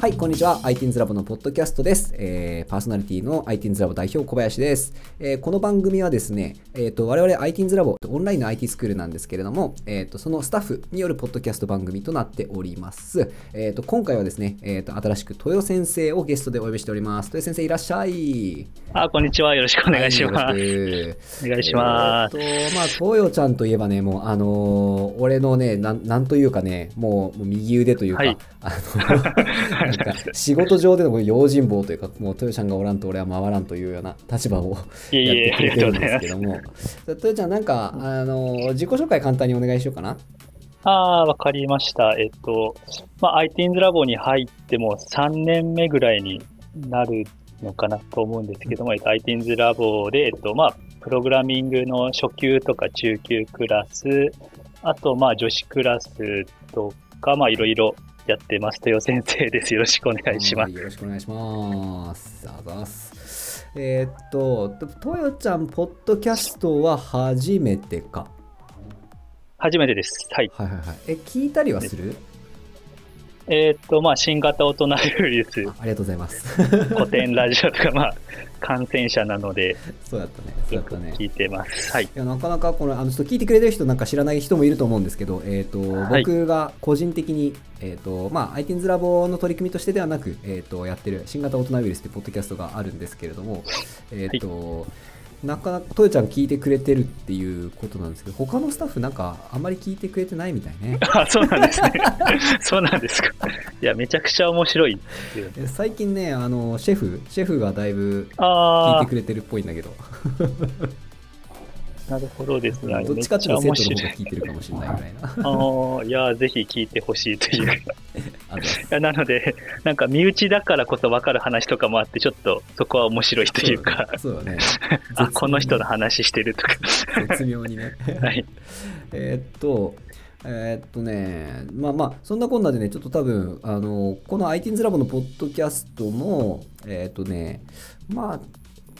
はい、こんにちは。ラボのポッドキャストです。えー、パーソナリティのラボ代表小林です。えーこの番組はですね、えっ、と、我々ラボ、オンラインの IT スクールなんですけれども、えっ、と、そのスタッフによるポッドキャスト番組となっております。えっ、と、今回はですね、えっ、と、新しく豊先生をゲストでお呼びしております。豊先生いらっしゃい。あ、こんにちは。よろしくお願いします。はい お願いします。えーっと、まあ、東洋ちゃんといえばね、もう、あのー俺のね、なん、なんというかね、もう、もう右腕というか、はいあの、なんか、仕事上での用心棒というか、もう、豊ちゃんがおらんと俺は回らんというような立場をいえいえやってくれてるんですけども、豊ちゃん、なんか、あのー自己紹介簡単にお願いしようかな？ああ、わかりました。えっと、まあ、ITINS ラボに入っても3年目ぐらいになるのかなと思うんですけども、えっと、ITINS ラボで、えっと、まあ、プログラミングの初級とか中級クラス、あと、まあ、女子クラスとか、まあ、いろいろやってます。豊先生です。よろしくお願いします。はいよろしくお願いします。あざっす。えーっと、豊ちゃん、ポッドキャストは初めてか。初めてです。はい。はいはいはい。え、聞いたりはする？えっと、まあ、新型大人ウイルス、ありがとうございます。古典ラジオとか、まあ、感染者なので、そうだったね。そうだったね。聞いてます。はい。いやなかなかこのあのちょっと聞いてくれてる人なんか知らない人もいると思うんですけど、えーとはい僕が個人的に、えーとまあ、ITINS ラボの取り組みとしてではなく、えー、とやってる新型大人ウイルスというポッドキャストがあるんですけれども、えーとなかなかトヨちゃん聞いてくれてるっていうことなんですけど他のスタッフなんかあんまり聞いてくれてないみたいねあ、そうなんですね。そうなんですか。いや、めちゃくちゃ面白い最近ねあのシェフシェフがだいぶ聞あいてくれてるっぽいんだけどあ、なるほどですね。どっちかっていうとめ生徒の方。聞いてるかもしれないぐらいなああ、いや、ぜひ聞いてほしいという。いなので、なんか身内だからこそ分かる話とかもあって、ちょっとそこは面白いというか、そうだね あ、この人の話してるとか。絶妙にね はい。えーっと、えーっとね、まあまあ、そんなこんなでね、ちょっと多分、あの、この ITINS ラボのポッドキャストも、えーっとね、まあ、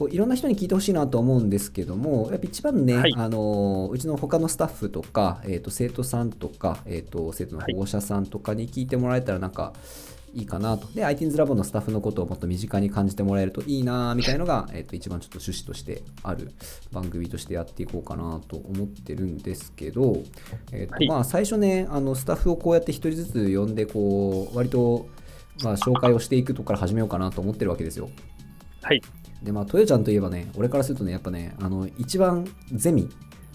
こういろんな人に聞いてほしいなと思うんですけども、やっぱ一番ね、はいあのうちの他のスタッフとか、えーっと生徒さんとか、えーっと生徒の保護者さんとかに聞いてもらえたらなんかいいかなと。で、ITINS ラボのスタッフのことをもっと身近に感じてもらえるといいなみたいのが、えーっと一番ちょっと趣旨としてある番組としてやっていこうかなと思ってるんですけど、えーとはいまあ、最初ねあのスタッフをこうやって一人ずつ呼んでこう割と、まあ、紹介をしていくとこから始めようかなと思ってるわけですよはい。でまあ豊ちゃんといえばね俺からするとねやっぱねあの一番ゼミ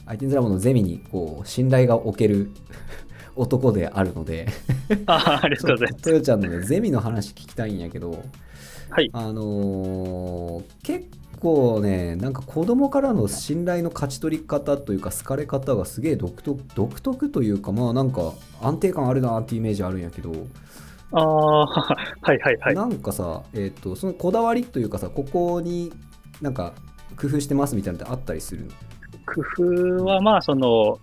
ITINS ラボのゼミにこう信頼がおける 男であるのであありがとうございます。豊ちゃんのねゼミの話聞きたいんやけどはい。あのー結構ね、なんか子供からの信頼の勝ち取り方というか、好かれ方がすげえ独特独特というか、まあなんか安定感あるなっていうイメージあるんやけど、ああ、はいはいはい。なんかさ、えっ、と、そのこだわりというかさ、ここになんか工夫してますみたいなのってあったりするの？工夫はまあその、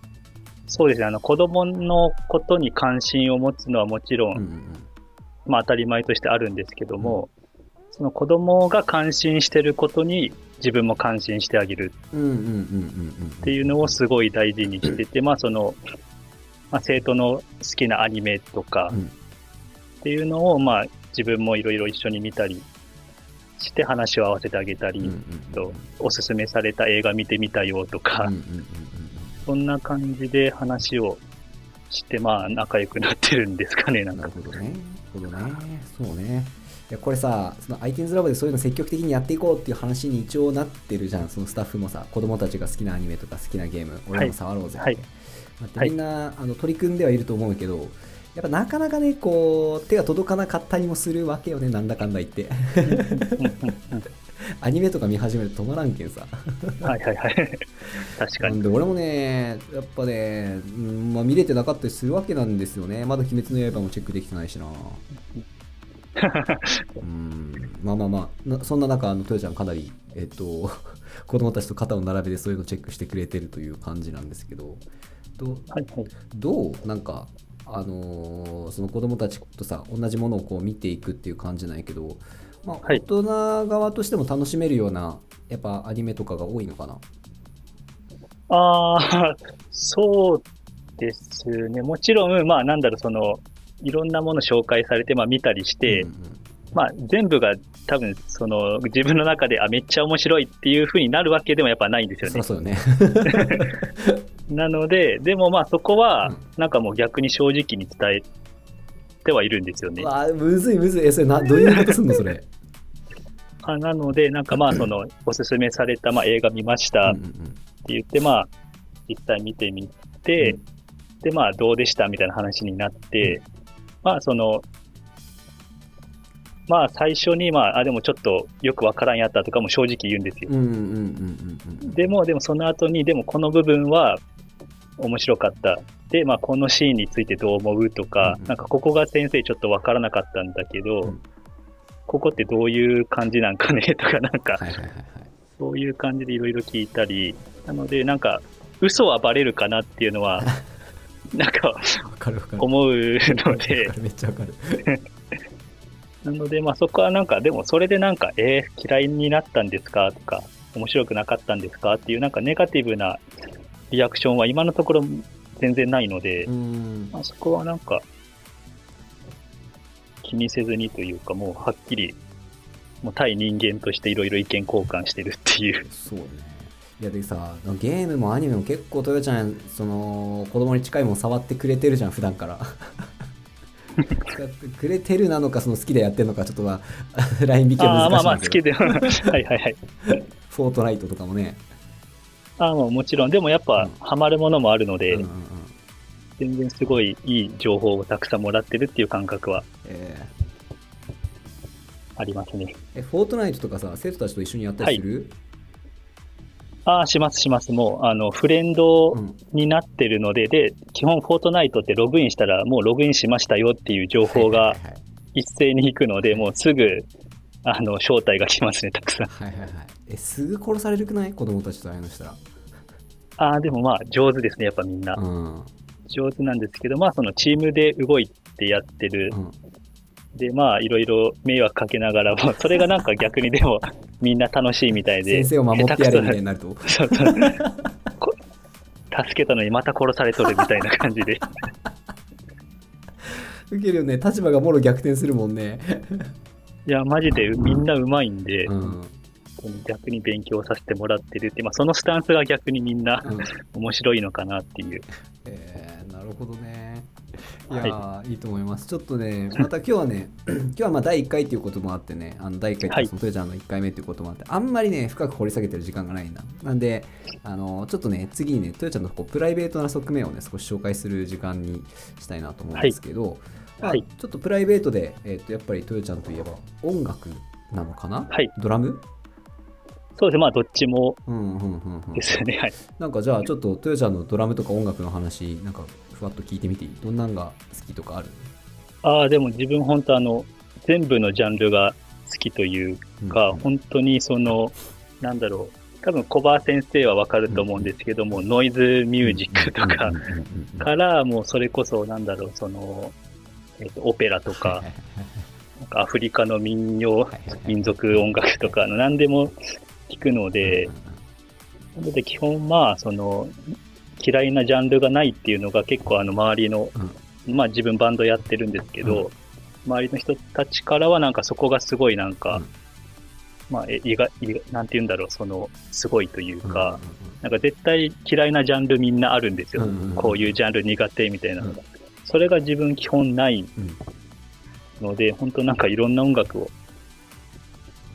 そうですね、あの子供のことに関心を持つのはもちろん、うんうんまあ当たり前としてあるんですけども、その子供が関心してることに自分も関心してあげるうん。うんうんうんうんうん。っていうのをすごい大事にしてて、まあその、まあ、生徒の好きなアニメとかうんっていうのをまあ自分もいろいろ一緒に見たりして話を合わせてあげたり、うんうんうんとおすすめされた映画見てみたよとか、うんうんうんうんそんな感じで話をして、まあ、仲良くなってるんですかね、なんかなる。ほどね。なるほどね。そうね。いやこれさ、その ITINS ラボでそういうの積極的にやっていこうっていう話に一応なってるじゃん、そのスタッフもさ、子供たちが好きなアニメとか好きなゲーム、俺も触ろうぜって。はいまあみんな、あの取り組んではいると思うけど、やっぱなかなかね、こう、手が届かなかったりもするわけよね、なんだかんだ言って。アニメとか見始めると止まらんけんさ。はいはいはい。確かに。で俺もね、やっぱね、うんまあ、見れてなかったりするわけなんですよね。まだ鬼滅の刃もチェックできてないしな。うんまあまあまあ、なそんな中、あの、豊ちゃんかなり、えっと、子供たちと肩を並べてそういうのチェックしてくれてるという感じなんですけど、どはいはい。どう？なんか、あのーその子供たちとさ、同じものをこう見ていくっていう感じなんやけど、まあ、はい大人側としても楽しめるような、やっぱアニメとかが多いのかな？ああ、そうですね。もちろん、まあなんだろう、その、いろんなもの紹介されて、まあ見たりして、うんうんまあ全部が多分その自分の中であめっちゃ面白いっていう風になるわけでもやっぱないんですよねそうよね。なので、でもまあそこはうんなんかもう逆に正直に伝えてはいるんですよね。わあ、むずいむずい。え、それな、どういうことすんの？それ。あなので、なんかまあそのおすすめされたまあ映画見ましたってうんうんうん言って、まあ実際見てみて、うんでまあどうでしたみたいな話になって、まあその、まあ最初にまあ、あ、でもちょっとよくわからんやったとかも正直言うんですよ。でも、でもその後に、でもこの部分は面白かった。で、まあこのシーンについてどう思うとか、うんうんなんかここが先生ちょっとわからなかったんだけど、うんここってどういう感じなんかねとか、なんか。そういう感じでいろいろ聞いたり、なのでなんか嘘はバレるかなっていうのは、なんかわかるわかる。思うのわでめっちゃわかる。なのでまあそこはなんか、でもそれでなんか、えー嫌いになったんですか？とか、面白くなかったんですか？っていうなんかネガティブなリアクションは今のところ全然ないので、うん。まあ、そこはなんか、気にせずにというか、もうはっきり、もう対人間としていろいろ意見交換してるっていう。そうね。いやでさ、ゲームもアニメも結構トヨちゃん、その、子供に近いもの触ってくれてるじゃん、普段から。使ってくれてるなのか、その好きでやってるのか、ちょっとは、ライン引きはああ、まあまあ、難しいんだけど。好きで。はいはいはい。フォートナイトとかもね。ああ、もうもちろん。でもやっぱうん、ハマるものもあるので、うんうんうん全然すごいいい情報をたくさんもらってるっていう感覚はえありますね。ーえ、フォートナイトとかさ、生徒たちと一緒にやったりする、ああ、しますします。もう、あの、フレンドうんになってるので、で、基本フォートナイトってログインしたら、もうログインしましたよっていう情報が一斉に行くので、もうすぐ、あの、招待が来ますね、たくさん。はいはいはい。え、すぐ殺されるくない？子供たちとああいうのしたら。ああ、でもまあ、上手ですね、やっぱみんな。うん。上手なんですけど、まあ、そのチームで動いてやってるう。ん。で、まあ、いろいろ迷惑かけながらも、それがなんか逆にでも、みんな楽しいみたいで。先生を守ってやれみたいにな。なると。そうそう。こ助けたのにまた殺されとるみたいな感じで。受けるよね。立場がもろ逆転するもんね。いや、マジでみんな上手いんで、うん。うん。逆に勉強させてもらってるって、まあ、そのスタンスが逆にみんな面白いのかなっていう。えー、なるほどね。いやー、い、いと思います。ちょっとね、また今日はね、今日はまあ第1回っていうこともあってね、あの第1回ってそのトヨちゃんの1回目っていうこともあって、あんまりね、深く掘り下げてる時間がないんだ。なんで、あのちょっとね、次にね、トヨちゃんのこうプライベートな側面をね、少し紹介する時間にしたいなと思うんですけど、まあはいちょっとプライベートで、えっとやっぱりトヨちゃんといえば音楽なのかな、はい。ドラム？そうですね、まあ、どっちも。うんうんうんうん。ですよね。はい。なんかじゃあちょっとトヨちゃんのドラムとか音楽の話なんかふわっと聞いてみていい？どんなんが好きとかある？ああ、でも自分本当あの、全部のジャンルが好きというか、うん本当にその、なんだろう、多分小葉先生はわかると思うんですけども、ノイズミュージックとかうんうんうんうんうんから、もうそれこそ、なんだろう、その、えっとオペラとかかアフリカの民謡、民族音楽とかの何でも聞くので、なので基本まあ、その、嫌いなジャンルがないっていうのが結構あの周りの、まあ自分バンドやってるんですけど、うん。周りの人たちからはなんかそこがすごいなんか、うん。まあ、え意外、意外なんて言うんだろう、その、すごいといううんか、なんか絶対嫌いなジャンルみんなあるんですよ。こういうジャンル苦手みたいなのが。それが自分基本ないうん。ので、本当なんかいろんな音楽を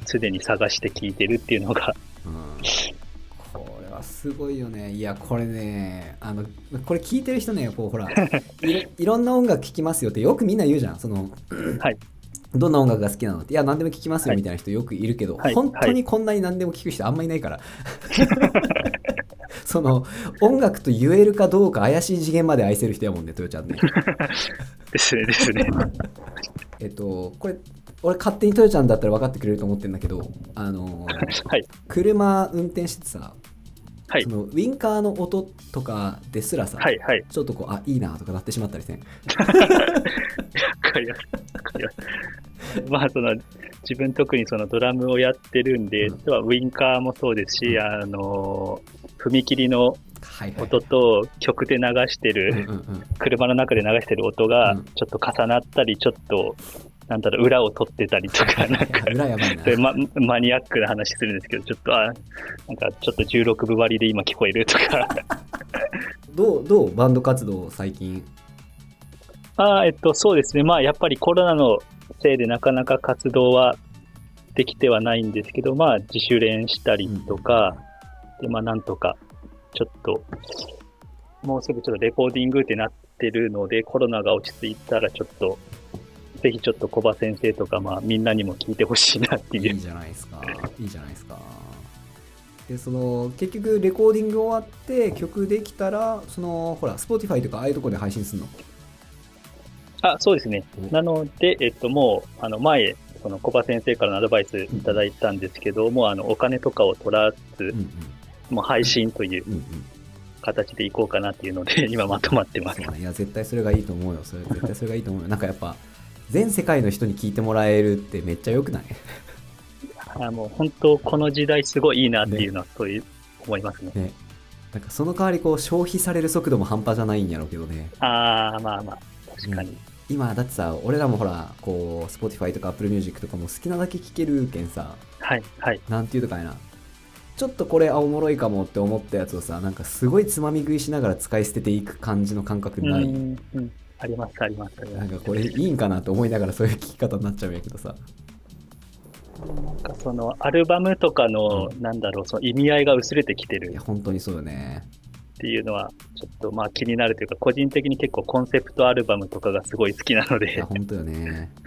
すでに探して聴いてるっていうのが、うん。これはすごいよね。いやこれねあのこれ聞いてる人ねこうほらいろ いろんな音楽聴きますよってよくみんな言うじゃん。そのはい。どんな音楽が好きなのって。いや何でも聴きますよはい。みたいな人よくいるけど、はい。本当にこんなに何でも聴く人あんまいないから。その音楽と言えるかどうか怪しい次元まで愛せる人やもんねトヨちゃんね。ですね、ですね。えっとこれ俺勝手にトヨちゃんだったら分かってくれると思ってるんだけどあの はい。車運転しててさはいそ。のウインカーの音とかですらさ、はい。はい。ちょっとこうあいいなとかなってしまったりせん まあ、その、自分特にそのドラムをやってるんで、うんウインカーもそうですし、うんあの、踏切のはいはい。音と曲で流してうんる、うんうん。車の中で流してる音がうんちょっと重なったり、ちょっと、なんだろう、裏を取ってたりとか、なんか、裏やばいなそ。れママニアックな話するんですけど、ちょっと、あ、なんかちょっと16分割りで今聞こえるとか、どう、どうバンド活動最近？あーえっと、そうですね。まあ、やっぱりコロナのせいでなかなか活動はできてはないんですけど、まあ、自主練したりとか、で、まあ、なんとか、ちょっと、もうすぐちょっとレコーディングってなってるので、コロナが落ち着いたらちょっと、ぜひちょっと小葉先生とか、まあ、みんなにも聞いてほしいなっていう。いいじゃないですか。いいじゃないですか。で、その、結局、レコーディング終わって、曲できたら、その、ほら、Spotify とか、ああいうとこで配信するの？あ、そうですね。おなので、えっと、もう、あの、前、その小葉先生からのアドバイスいただいたんですけども、あの、お金とかを取らずうん、うん。もう配信といううんうん。形でいこうかなっていうので、今まとまってます。ねいや、絶対それがいいと思うよ。それ、絶対それがいいと思うよ。なんかやっぱ、全世界の人に聞いてもらえるってめっちゃ良くない？あもう本当、この時代すごいいいなっていうのは、そういう、思いますね。ね。なんかその代わりこう消費される速度も半端じゃないんやろうけどね。ああ、まあまあ、確かに。今だってさ、俺らもほら、こう、Spotify とか Apple Music とかも好きなだけ聴けるけんさ、はい、はい。なんていうのかいな。ちょっとこれあおもろいかもって思ったやつをさ、なんかすごいつまみ食いしながら使い捨てていく感じの感覚ない？うん、うん。あります、あります。なんかこれいいんかなって思いながらそういう聞き方になっちゃうんやけどさ。なんかその、アルバムとかの、なんだろう、その意味合いが薄れてきてるいや、本当にそうよね。っていうのは、ちょっとまあ気になるというか、個人的に結構コンセプトアルバムとかがすごい好きなのいでや、、本当よね。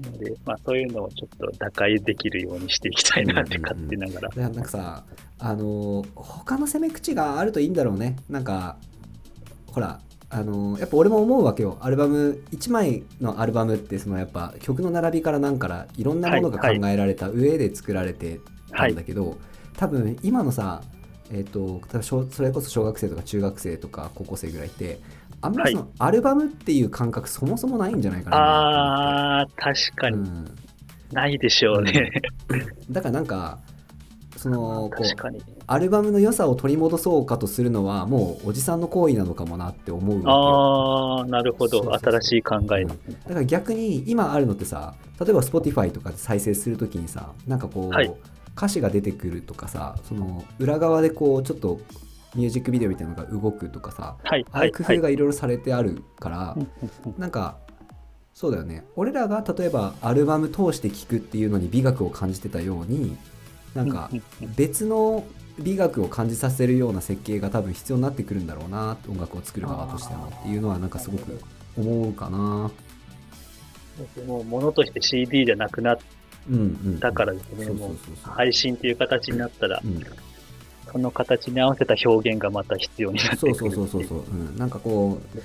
なのでまあそういうのをちょっと打開できるようにしていきたいなって勝手ながら。いやなんかさ、あのー他の攻め口があるといいんだろうね。なんか、ほら、あのーやっぱ俺も思うわけよ。アルバム、1枚のアルバムって、そのやっぱ曲の並びからなんからいろんなものが考はい。えられた上で作られてたんだけど、多分今のさ、えっ、と、それこそ小学生とか中学生とか高校生ぐらいって、あんまりそのアルバムっていう感覚そもそもないんじゃないかなああ、確かに。うん。ないでしょうね。だからなんか、その、こう。アルバムの良さを取り戻そうかとするのはもうおじさんの行為なのかもなって思うああ、なるほど。新しい考えうん。だから逆に今あるのってさ例えば Spotify とかで再生するときにさなんかこう、はい。歌詞が出てくるとかさその裏側でこうちょっとミュージックビデオみたいなのが動くとかさはい、ああはい。い、はい。う工夫がいろいろされてあるから、うんうんうん。なんかそうだよね。俺らが例えばアルバム通して聴くっていうのに美学を感じてたようになんか別の美学を感じさせるような設計が多分必要になってくるんだろうな音楽を作る側としてもっていうのはなんかすごく思うかな。もう物として CD じゃなくなったからですね、配信っていう形になったら、うん。その形に合わせた表現がまた必要になってくるそうそうそうそうそう、うん、なんかこう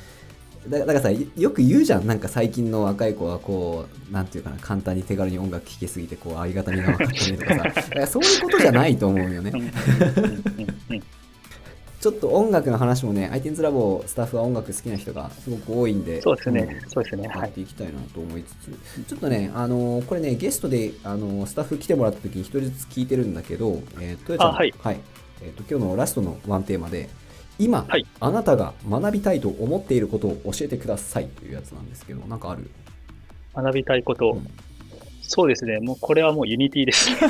だだからさよく言うじゃん。なんか最近の若い子はこうなんていうかな簡単に手軽に音楽聴けすぎてこうありがたみが分かってねとかさ。だからそういうことじゃないと思うよね。ちょっと音楽の話もね iTunes ラボスタッフは音楽好きな人がすごく多いんでそうですね。ん、そうですね。はい。やっていきたいなと思いつつ、ちょっとね、あのーこれね、ゲストで、あのースタッフ来てもらった時に一人ずつ聞いてるんだけど、えー、とよちゃん。あはい。えーと今日のラストのワンテーマで、今、はいあなたが学びたいと思っていることを教えてくださいというやつなんですけど、なんかある？学びたいこと、うんそうですね。もうこれはもう Unity です。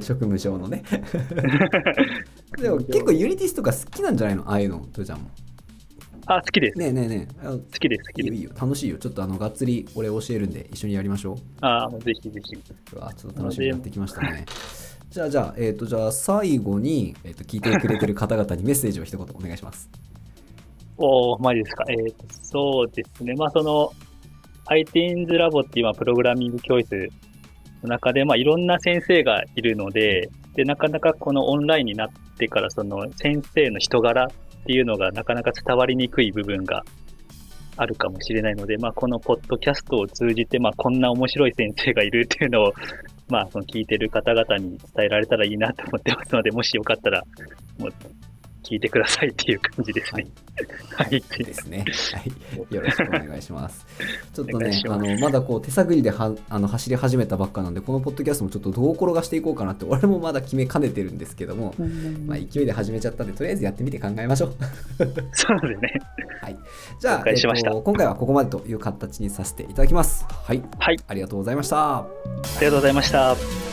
職務上のね。でも結構 Unity とか好きなんじゃないの？ああいうの、とよちゃんも。あ、好きです。ねえねえねえ、好きです、好きです。いいよ楽しいよ。ちょっとあの、がっつり俺教えるんで、一緒にやりましょう。あもうぜひぜひ。うわちょっと楽しみになってきましたね。じゃあ、じゃあ、えっ、と、じゃあ、最後に、えっ、と、聞いてくれてる方々にメッセージを一言お願いします。おー、マジですか。えーと、そうですね。まあ、その、iTeens ラボっていうプログラミング教室の中で、まあ、いろんな先生がいるので、で、なかなかこのオンラインになってから、その先生の人柄っていうのがなかなか伝わりにくい部分があるかもしれないので、まあ、このポッドキャストを通じて、まあ、こんな面白い先生がいるっていうのを、まあ、その聞いてる方々に伝えられたらいいなと思ってますので、もしよかったら、聞いてくださいっていう感じですね。はい。ですね。はい。よろしくお願いします。ちょっとねあの、まだこう手探りではあの走り始めたばっかなんで、このポッドキャストもちょっとどう転がしていこうかなって、俺もまだ決めかねてるんですけども、まあ、勢いで始めちゃったんで、とりあえずやってみて考えましょう。そうですね。はい。じゃあ、しましたえっと今回はここまでという形にさせていただきます。はい。はい。ありがとうございました。ありがとうございました。